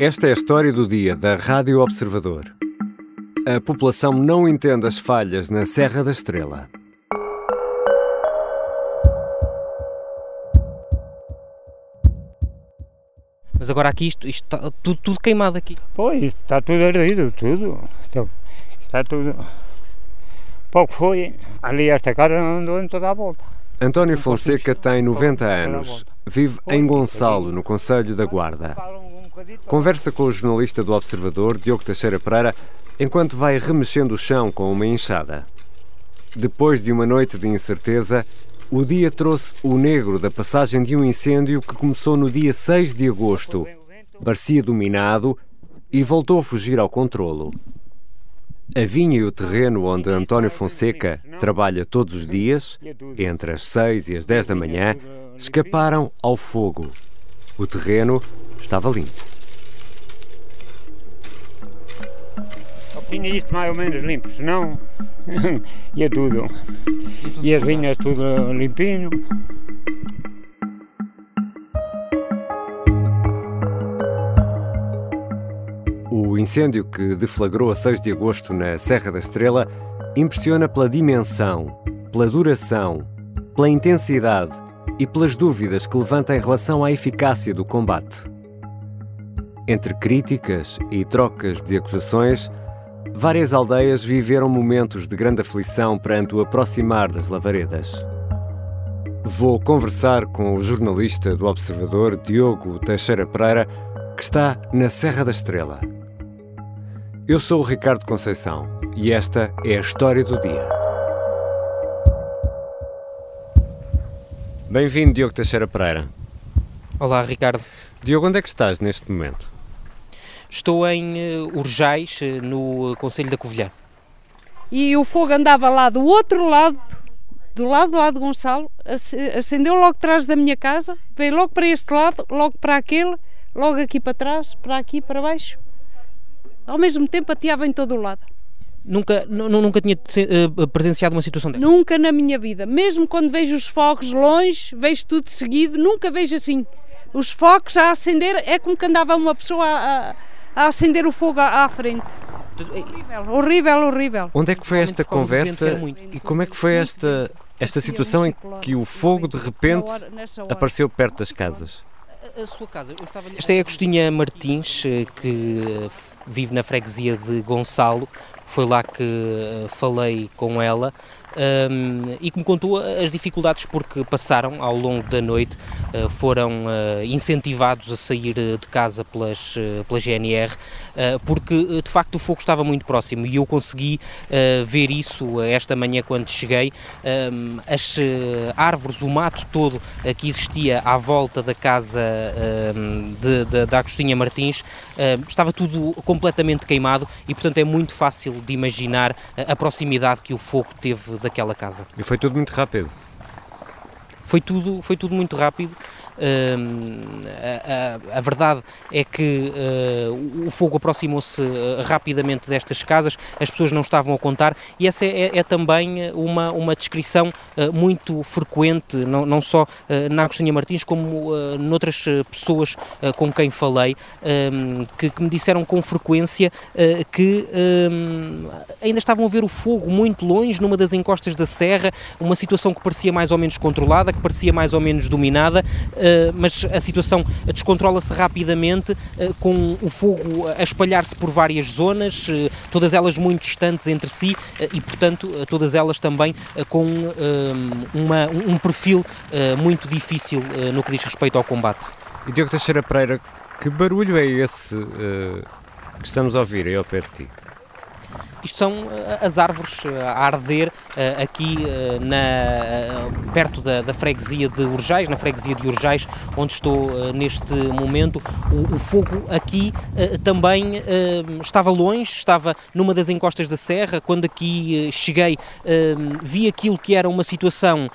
Esta é a história do dia da Rádio Observador. A população não entende as falhas na Serra da Estrela. Mas agora aqui isto, isto está tudo, tudo queimado aqui. Pois, está tudo ardido, tudo. Está, está tudo. Pouco foi. Ali esta casa andou em toda a volta. António Fonseca tem 90 anos. Vive em Gonçalo, no Conselho da Guarda. Conversa com o jornalista do Observador, Diogo Teixeira Pereira, enquanto vai remexendo o chão com uma enxada. Depois de uma noite de incerteza, o dia trouxe o negro da passagem de um incêndio que começou no dia 6 de agosto. Parecia dominado e voltou a fugir ao controlo. A vinha e o terreno onde António Fonseca trabalha todos os dias, entre as 6 e as 10 da manhã, escaparam ao fogo. O terreno estava limpo. Tinha isto mais ou menos limpo, senão ia tudo. E as vinhas tudo limpinho. O incêndio que deflagrou a 6 de agosto na Serra da Estrela impressiona pela dimensão, pela duração, pela intensidade e pelas dúvidas que levanta em relação à eficácia do combate. Entre críticas e trocas de acusações, várias aldeias viveram momentos de grande aflição perante o aproximar das lavaredas. Vou conversar com o jornalista do Observador, Diogo Teixeira Pereira, que está na Serra da Estrela. Eu sou o Ricardo Conceição e esta é a história do dia. Bem-vindo, Diogo Teixeira Pereira. Olá, Ricardo. Diogo, onde é que estás neste momento? Estou em uh, Urjais, uh, no Conselho da Covilhã. E o fogo andava lá do outro lado, do lado lá de Gonçalo, acendeu logo atrás da minha casa, veio logo para este lado, logo para aquele, logo aqui para trás, para aqui, para baixo. Ao mesmo tempo ateava em todo o lado. Nunca, nunca tinha presenciado uma situação dessa? Nunca na minha vida. Mesmo quando vejo os fogos longe, vejo tudo seguido, nunca vejo assim. Os fogos a acender, é como que andava uma pessoa a, a a acender o fogo à, à frente. Horrível, horrível, horrível. Onde é que foi esta conversa e como é que foi esta, esta situação em que o fogo de repente apareceu perto das casas? A sua casa, eu estava... Esta é a Agostinha Martins, eh, que vive na freguesia de Gonçalo. Foi lá que eh, falei com ela um, e que me contou as dificuldades porque passaram ao longo da noite, uh, foram uh, incentivados a sair de casa pelas, pela GNR, porque de facto o fogo estava muito próximo e eu consegui ver isso esta manhã quando cheguei. Um, as árvores, o mato todo que existia à volta da casa de, da Agostinha Martins estava tudo completamente queimado e portanto é muito fácil de imaginar a proximidade que o fogo teve daquela casa. E foi tudo muito rápido? Foi tudo, foi tudo muito rápido. A, a, a, verdade é que uh, o fogo aproximou-se uh, rapidamente destas casas, as pessoas não estavam a contar, e essa é, é, também uma, uma descrição uh, muito frequente, não, não só na Agostinha Martins, como noutras pessoas com quem falei, que, que, me disseram com frequência que ainda estavam a ver o fogo muito longe, numa das encostas da serra, uma situação que parecia mais ou menos controlada, que parecia mais ou menos dominada. Eh, mas a situação descontrola-se rapidamente, eh, com o fogo a espalhar-se por várias zonas, eh, todas elas muito distantes entre si e, portanto, todas elas também com uma, um perfil muito difícil no que diz respeito ao combate. E Diogo Teixeira Pereira, que barulho é esse que estamos a ouvir aí ao pé de ti? Isto são eh, as árvores eh, a arder eh, aqui na, perto da, da, freguesia de Urjais, na freguesia de Urjais, onde estou neste momento. O, o fogo aqui também estava longe, estava numa das encostas da serra. Quando aqui cheguei, vi aquilo que era uma situação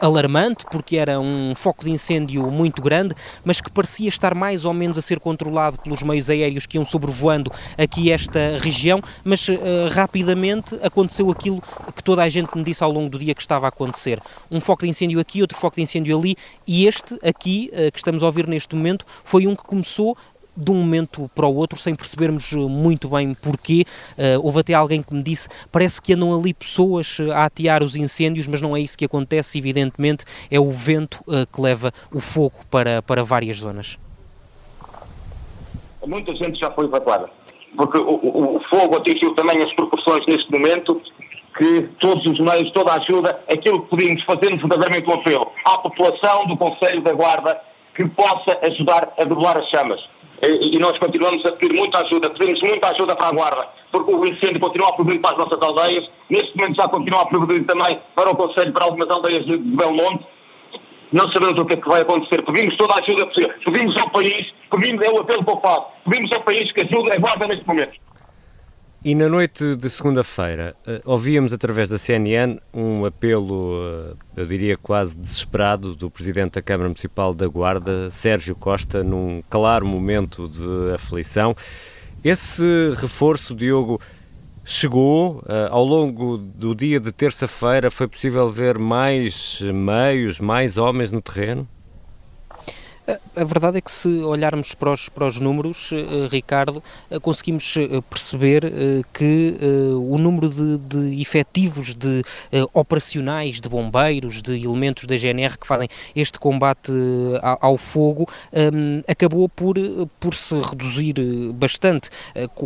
alarmante, porque era um foco de incêndio muito grande, mas que parecia estar mais ou menos a ser controlado pelos meios aéreos que iam sobrevoando aqui esta região, mas rapidamente aconteceu aquilo que toda a gente me disse ao longo do dia que estava a acontecer. Um foco de incêndio aqui, outro foco de incêndio ali, e este aqui, uh, que estamos a ouvir neste momento, foi um que começou de um momento para o outro, sem percebermos muito bem porquê. houve até alguém que me disse: parece que andam ali pessoas a atear os incêndios, mas não é isso que acontece, evidentemente, é o vento que leva o fogo para, para várias zonas. Muita gente já foi evacuada, porque o, o, fogo atingiu também as proporções neste momento que todos os meios, toda a ajuda, aquilo que podíamos fazer verdadeiramente um apelo à população do Conselho da Guarda que possa ajudar a debelar as chamas. E, nós continuamos a pedir muita ajuda, pedimos muita ajuda para a Guarda, porque o incêndio continua a progredir para as nossas aldeias, neste momento já continua a progredir também para o Conselho, para algumas aldeias de Belmonte. Não sabemos o que é que vai acontecer. Pedimos toda a ajuda possível. Pedimos ao país, pedimos, é o apelo que eu faço, pedimos ao país que ajude a Guarda neste momento. E na noite de segunda-feira, uh, ouvíamos através da CNN um apelo, uh, eu diria quase desesperado, do Presidente da Câmara Municipal da Guarda, Sérgio Costa, num claro momento de aflição. Esse reforço, Diogo, chegou uh, ao longo do dia de terça-feira? Foi possível ver mais meios, mais homens no terreno? A verdade é que se olharmos para os, para os números, uh, Ricardo, uh, conseguimos uh, perceber que o número de, de efetivos de operacionais, de bombeiros, de elementos da GNR que fazem este combate ao, fogo um, acabou por, por se reduzir bastante.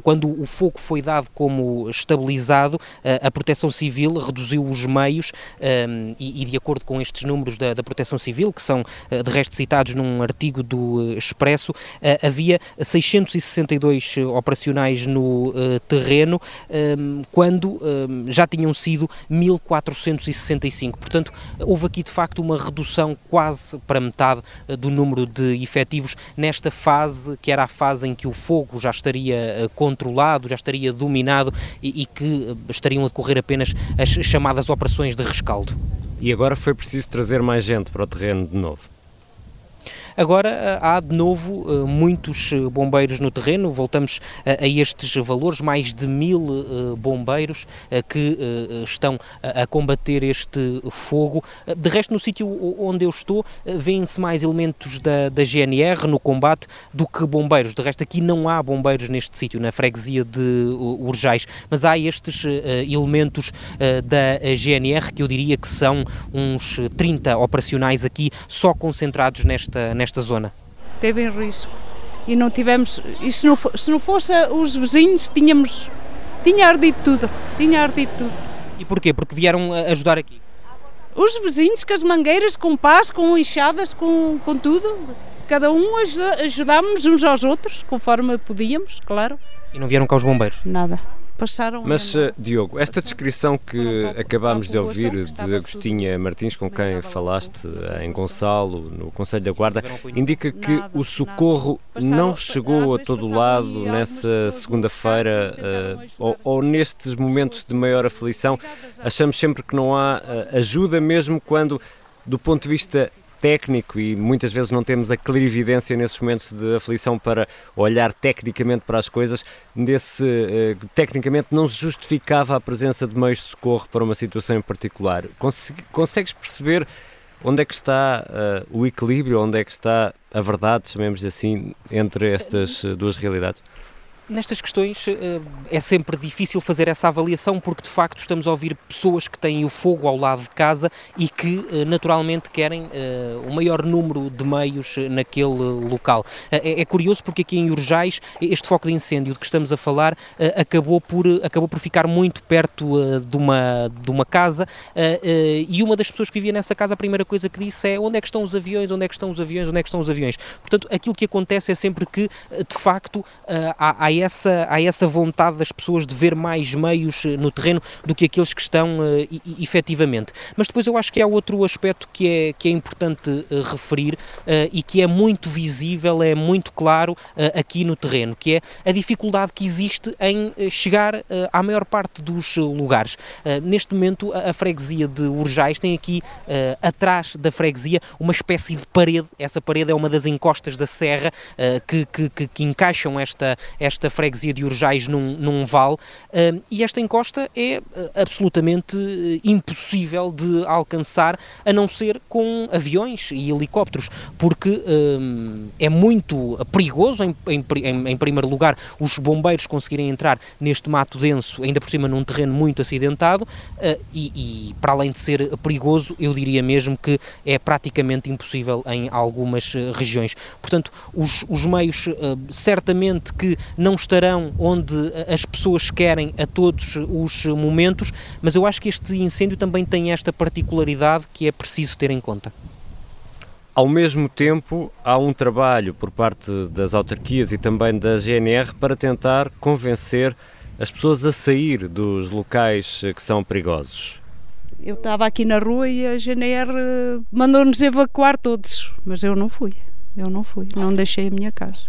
quando o fogo foi dado como estabilizado, a Proteção Civil reduziu os meios um, e, e, de acordo com estes números da, da Proteção Civil, que são de resto citados num artigo do eh, Expresso, eh, havia 662 eh, operacionais no terreno, ehm, quando ehm, já tinham sido 1465. Portanto, houve aqui de facto uma redução quase para metade do número de efetivos nesta fase, que era a fase em que o fogo já estaria controlado, já estaria dominado e, que estariam a decorrer apenas as chamadas operações de rescaldo. E agora foi preciso trazer mais gente para o terreno de novo. Agora eh, há de novo eh, muitos eh, bombeiros no terreno, voltamos a estes valores, mais de mil bombeiros que estão a combater este fogo. De resto, no sítio onde eu estou, vêem-se mais elementos da, da GNR no combate do que bombeiros. De resto, aqui não há bombeiros neste sítio, na freguesia de Urjais, mas há estes elementos da GNR que eu diria que são uns 30 operacionais aqui, só concentrados nesta, nesta zona? Teve em risco. E não tivemos. E se não, se não fosse os vizinhos, tínhamos. Tinha ardido tudo. Tinha ardido tudo. E porquê? Porque vieram ajudar aqui? Os vizinhos com as mangueiras, com pás, com enxadas, com, com tudo. Cada um ajuda, ajudámos uns aos outros, conforme podíamos, claro. E não vieram cá os bombeiros? Nada passaram. Mas, uh, Diogo, esta descrição que acabámos de ouvir de Agostinha Martins, com quem falaste eh, em Gonçalo, no Conselho da Guarda, indica que o socorro não chegou a todo lado nessa segunda-feira uh, ou, ou, nestes momentos de maior aflição. Achamos sempre que não há uh, ajuda, mesmo quando, do ponto de vista técnico e muitas vezes não temos a clarividência nesses momentos de aflição para olhar tecnicamente para as coisas. Nesse, uh, tecnicamente não justificava a presença de meios de socorro para uma situação em particular. consegues perceber onde é que está uh, o equilíbrio, onde é que está a verdade, chamemos assim, entre estas uh, duas realidades? Nestas questões eh, é sempre difícil fazer essa avaliação porque de facto estamos a ouvir pessoas que têm o fogo ao lado de casa e que eh, naturalmente querem o uh, maior número de meios naquele local. É, é, curioso porque aqui em Urjais este foco de incêndio de que estamos a falar acabou, por, acabou por ficar muito perto de, uma, de uma casa e uma das pessoas que vivia nessa casa a primeira coisa que disse é onde é que estão os aviões, onde é que estão os aviões, onde é que estão os aviões. Portanto, aquilo que acontece é sempre que de facto há, há essa, há essa vontade das pessoas de ver mais meios eh, no terreno do que aqueles que estão uh, efetivamente. Mas depois eu acho que há outro aspecto que é, que é importante uh, referir uh, e que é muito visível, é muito claro uh, aqui no terreno, que é a dificuldade que existe em chegar à maior parte dos lugares. neste momento, a, a, freguesia de Urjais tem aqui atrás da freguesia uma espécie de parede. Essa parede é uma das encostas da serra que, que, que, que encaixam esta, esta freguesia de Urjais num, num vale, uh, e esta encosta é uh, absolutamente impossível de alcançar a não ser com aviões e helicópteros, porque é muito perigoso, em, em, em, primeiro lugar, os bombeiros conseguirem entrar neste mato denso, ainda por cima num terreno muito acidentado, e, e para além de ser perigoso, eu diria mesmo que é praticamente impossível em algumas regiões. Portanto, os, os meios certamente que não estarão onde as pessoas querem a todos os momentos, mas eu acho que este incêndio também tem esta particularidade que é preciso ter em conta. Ao mesmo tempo, há um trabalho por parte das autarquias e também da GNR para tentar convencer as pessoas a sair dos locais que são perigosos. Eu estava aqui na rua e a GNR mandou-nos evacuar todos, mas eu não fui. Eu não fui, não deixei a minha casa.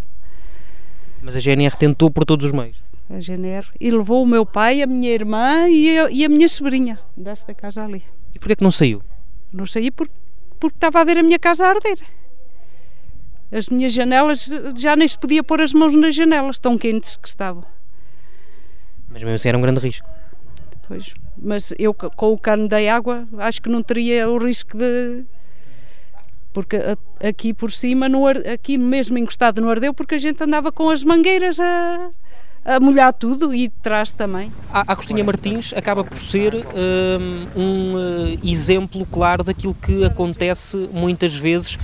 Mas a GNR tentou por todos os meios? A GNR. E levou o meu pai, a minha irmã e a, e a minha sobrinha desta casa ali. E porquê que não saiu? Não saí porque, porque estava a ver a minha casa a arder. As minhas janelas, já nem se podia pôr as mãos nas janelas, tão quentes que estavam. Mas mesmo assim era um grande risco. Pois, mas eu com o cano da água acho que não teria o risco de, porque aqui por cima, no, aqui mesmo encostado no Ardeu, porque a gente andava com as mangueiras a, a molhar tudo e trás também. A Agostinha Martins acaba por ser um, um uh, exemplo claro daquilo que acontece muitas vezes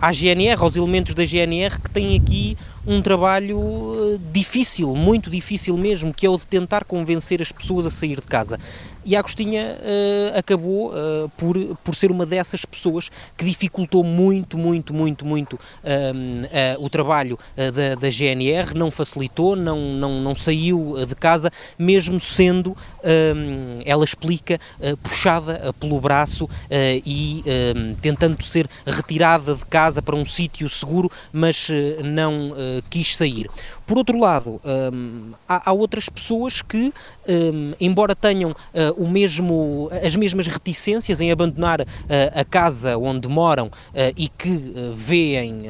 à GNR, aos elementos da GNR que têm aqui um trabalho uh, difícil, muito difícil mesmo, que é o de tentar convencer as pessoas a sair de casa e a Agostinha uh, acabou uh, por, por ser uma dessas pessoas que dificultou muito, muito, muito, muito ehm, uh, o trabalho da, da, GNR, não facilitou, não, não, não saiu de casa, mesmo sendo, ehm, ela explica, puxada pelo braço e ehm, tentando ser retirada de casa para um sítio seguro, mas não quis sair. Por outro lado, há, há, outras pessoas que, embora tenham o mesmo, as mesmas reticências em abandonar uh, a casa onde moram uh, e que uh, veem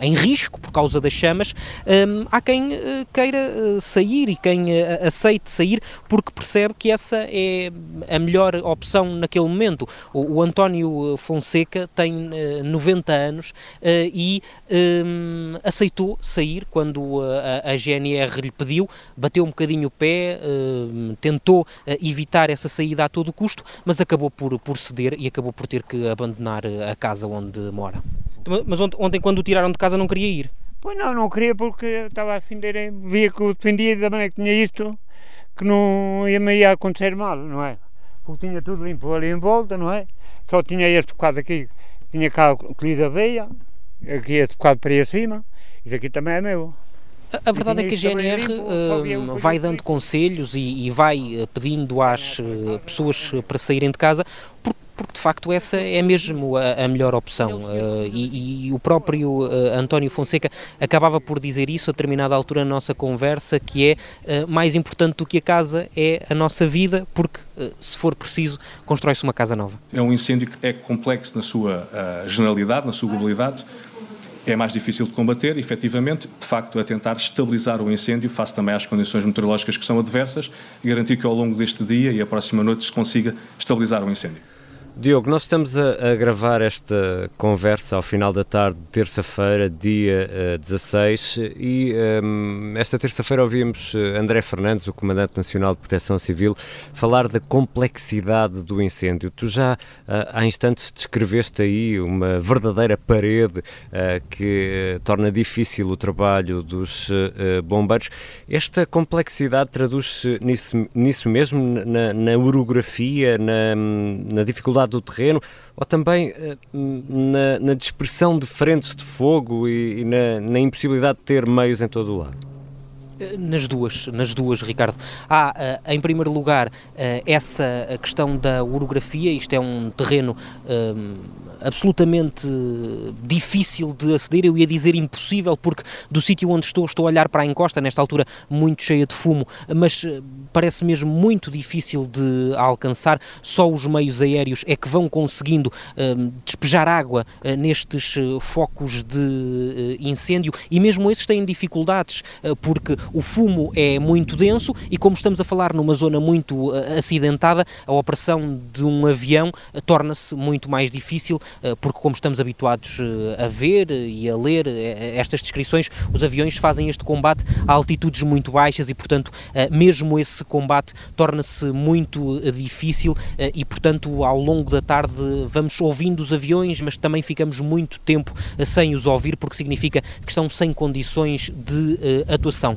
em risco por causa das chamas, um, há quem queira sair e quem aceite sair porque percebe que essa é a melhor opção naquele momento. O, o António Fonseca tem 90 anos e um, aceitou sair quando a, a, GNR lhe pediu, bateu um bocadinho o pé, tentou tentou eh, evitar essa saída a todo custo, mas acabou por, por ceder e acabou por ter que abandonar eh, a casa onde mora. Mas ontem, quando o tiraram de casa, não queria ir? Pois não, não queria porque estava a defender, via que o defendia da maneira que tinha isto, que não ia, me ia acontecer mal, não é? Porque tinha tudo limpo ali em volta, não é? Só tinha este bocado aqui, tinha cá colhido a veia, aqui este bocado para aí acima, isso aqui também é meu. A, verdade é que a GNR uh, vai dando conselhos e, e vai uh, pedindo às uh, pessoas para saírem de casa porque porque de facto essa é mesmo a, a melhor opção. Uh, e, e, o próprio uh, António Fonseca acabava por dizer isso a determinada altura na nossa conversa, que é uh, mais importante do que a casa é a nossa vida, porque se for preciso, constrói-se uma casa nova. É um incêndio que é complexo na sua generalidade, na sua globalidade é mais difícil de combater, efetivamente, de facto, a tentar estabilizar o incêndio face também às condições meteorológicas que são adversas e garantir que ao longo deste dia e a próxima noite se consiga estabilizar o incêndio. Diogo, nós estamos a, a, gravar esta conversa ao final da tarde de terça-feira, dia uh, eh, 16, e um, ehm, esta terça-feira ouvimos eh, André Fernandes, o Comandante Nacional de Proteção Civil, falar da complexidade do incêndio. Tu já uh, há instantes descreveste aí uma verdadeira parede uh, que torna difícil o trabalho dos bombeiros. Esta complexidade traduz-se nisso, nisso mesmo, na, na orografia, na, na dificuldade do terreno ou também uh, na, na, dispersão de frentes de fogo e, e na, na, impossibilidade de ter meios em todo o lado? Eh, nas duas, nas duas, Ricardo. Há, uh, em primeiro lugar, essa questão da orografia, isto é um terreno absolutamente difícil de aceder, eu ia dizer impossível, porque do sítio onde estou, estou a olhar para a encosta, nesta altura muito cheia de fumo, mas parece mesmo muito difícil de alcançar. Só os meios aéreos é que vão conseguindo despejar água nestes focos de incêndio e mesmo esses têm dificuldades, porque o fumo é muito denso e, como estamos a falar numa zona muito acidentada, a operação de um avião torna-se muito mais difícil, eh, porque, como estamos habituados eh, a ver e a ler eh, estas descrições, os aviões fazem este combate a altitudes muito baixas e, portanto, mesmo esse combate torna-se muito difícil e, portanto, ao longo da tarde vamos ouvindo os aviões, mas também ficamos muito tempo sem os ouvir, porque significa que estão sem condições de atuação.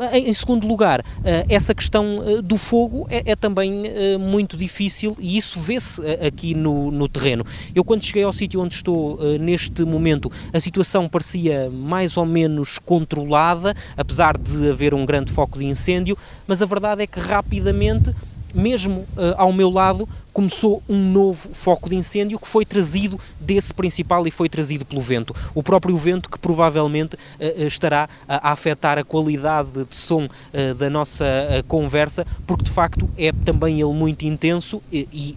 Ah, em segundo lugar, ah, essa questão ah, do fogo é, é também muito difícil e isso vê-se aqui no, no, terreno. Eu, quando cheguei ao sítio onde estou neste momento, a situação parecia mais ou menos controlada, apesar de haver um grande foco de incêndio, mas a verdade é que rapidamente mesmo uh, ao meu lado, começou um novo foco de incêndio que foi trazido desse principal e foi trazido pelo vento. O próprio vento que provavelmente uh, estará a, a afetar a qualidade de som uh, da nossa conversa, porque de facto é também ele muito intenso e, e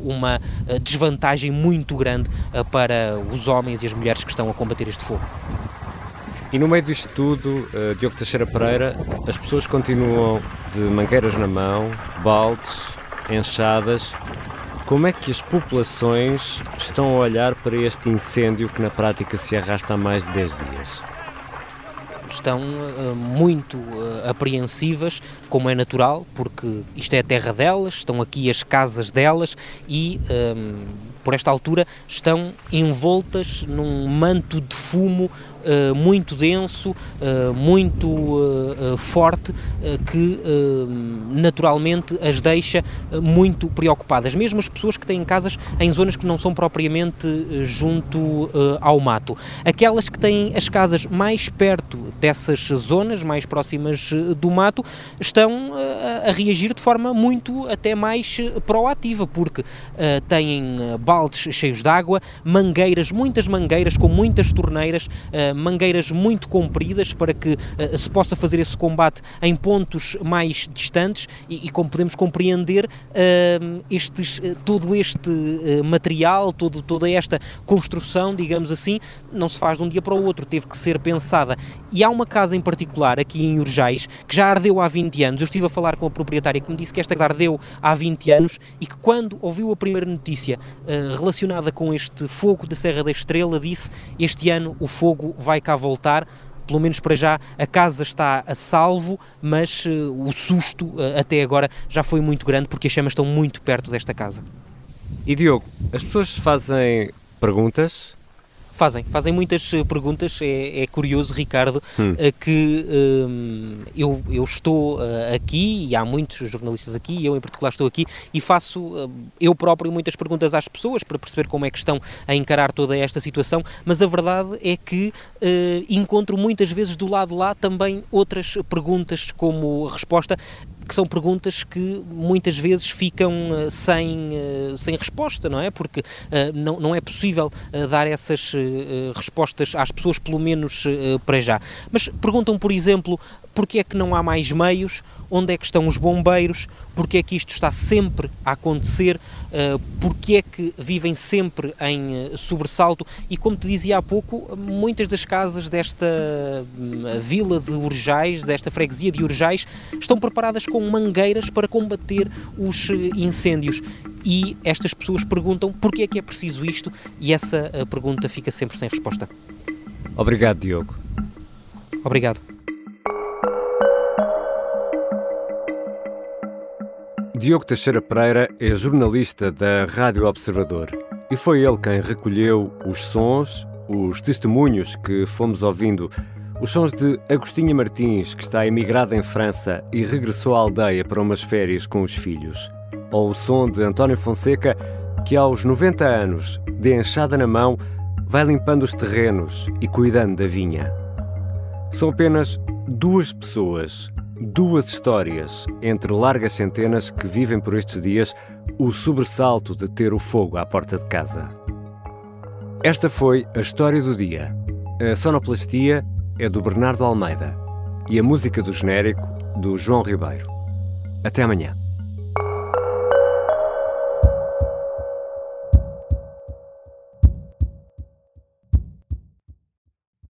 uma desvantagem muito grande para os homens e as mulheres que estão a combater este fogo. E no meio disto tudo, uh, Diogo Teixeira Pereira, as pessoas continuam de mangueiras na mão, baldes, enxadas. Como é que as populações estão a olhar para este incêndio que na prática se arrasta há mais de 10 dias? estão uh, muito uh, apreensivas, como é natural, porque isto é a terra delas, estão aqui as casas delas e um, por esta altura estão envoltas num manto de fumo uh, muito denso, uh, muito uh, forte, que naturalmente as deixa muito preocupadas. Mesmo as pessoas que têm casas em zonas que não são propriamente junto ao mato. Aquelas que têm as casas mais perto dessas zonas, mais próximas do mato, estão a reagir de forma muito até mais proativa, porque têm baldes cheios de água, mangueiras, muitas mangueiras com muitas torneiras, mangueiras muito compridas para que uh, se possa fazer esse combate em pontos mais distantes e, e como podemos compreender, uh, estes, uh, todo este material, todo, toda esta construção, digamos assim, não se faz de um dia para o outro, teve que ser pensada. E há uma casa em particular aqui em Urjais que já ardeu há 20 anos. Eu estive a falar com a proprietária que me disse que esta casa ardeu há 20 anos e que quando ouviu a primeira notícia relacionada com este fogo da Serra da Estrela, disse: Este ano o fogo vai cá voltar. Pelo menos para já a casa está a salvo, mas uh, o susto uh, até agora já foi muito grande porque as chamas estão muito perto desta casa. E Diogo, as pessoas fazem perguntas Fazem, fazem muitas eh, perguntas. É, é curioso, Ricardo, hum. Eh, que um, eu, eu estou aqui e há muitos jornalistas aqui, eu em particular estou aqui e faço eu próprio muitas perguntas às pessoas para perceber como é que estão a encarar toda esta situação, mas a verdade é que uh, encontro muitas vezes do lado lá também outras perguntas como resposta que são perguntas que muitas vezes ficam uh, sem, uh, sem resposta, não é? Porque uh, não, não é possível dar essas respostas às pessoas, pelo menos para já. Mas perguntam, por exemplo, porque é que não há mais meios, onde é que estão os bombeiros, porque é que isto está sempre a acontecer, uh, porque é que vivem sempre em uh, sobressalto e como te dizia há pouco, muitas das casas desta uh, vila de Urjais, desta freguesia de Urjais, estão preparadas com mangueiras para combater os incêndios e estas pessoas perguntam porque é que é preciso isto e essa pergunta fica sempre sem resposta. Obrigado, Diogo. Obrigado. Diogo Teixeira Pereira é jornalista da Rádio Observador e foi ele quem recolheu os sons, os testemunhos que fomos ouvindo, os sons de Agostinha Martins, que está emigrada em França e regressou à aldeia para umas férias com os filhos, ou o som de António Fonseca, que aos 90 anos, de enxada na mão, vai limpando os terrenos e cuidando da vinha. São apenas duas pessoas Duas histórias, entre largas centenas que vivem por estes dias o sobressalto de ter o fogo à porta de casa. Esta foi a história do dia. A sonoplastia é do Bernardo Almeida e a música do genérico do João Ribeiro. Até amanhã.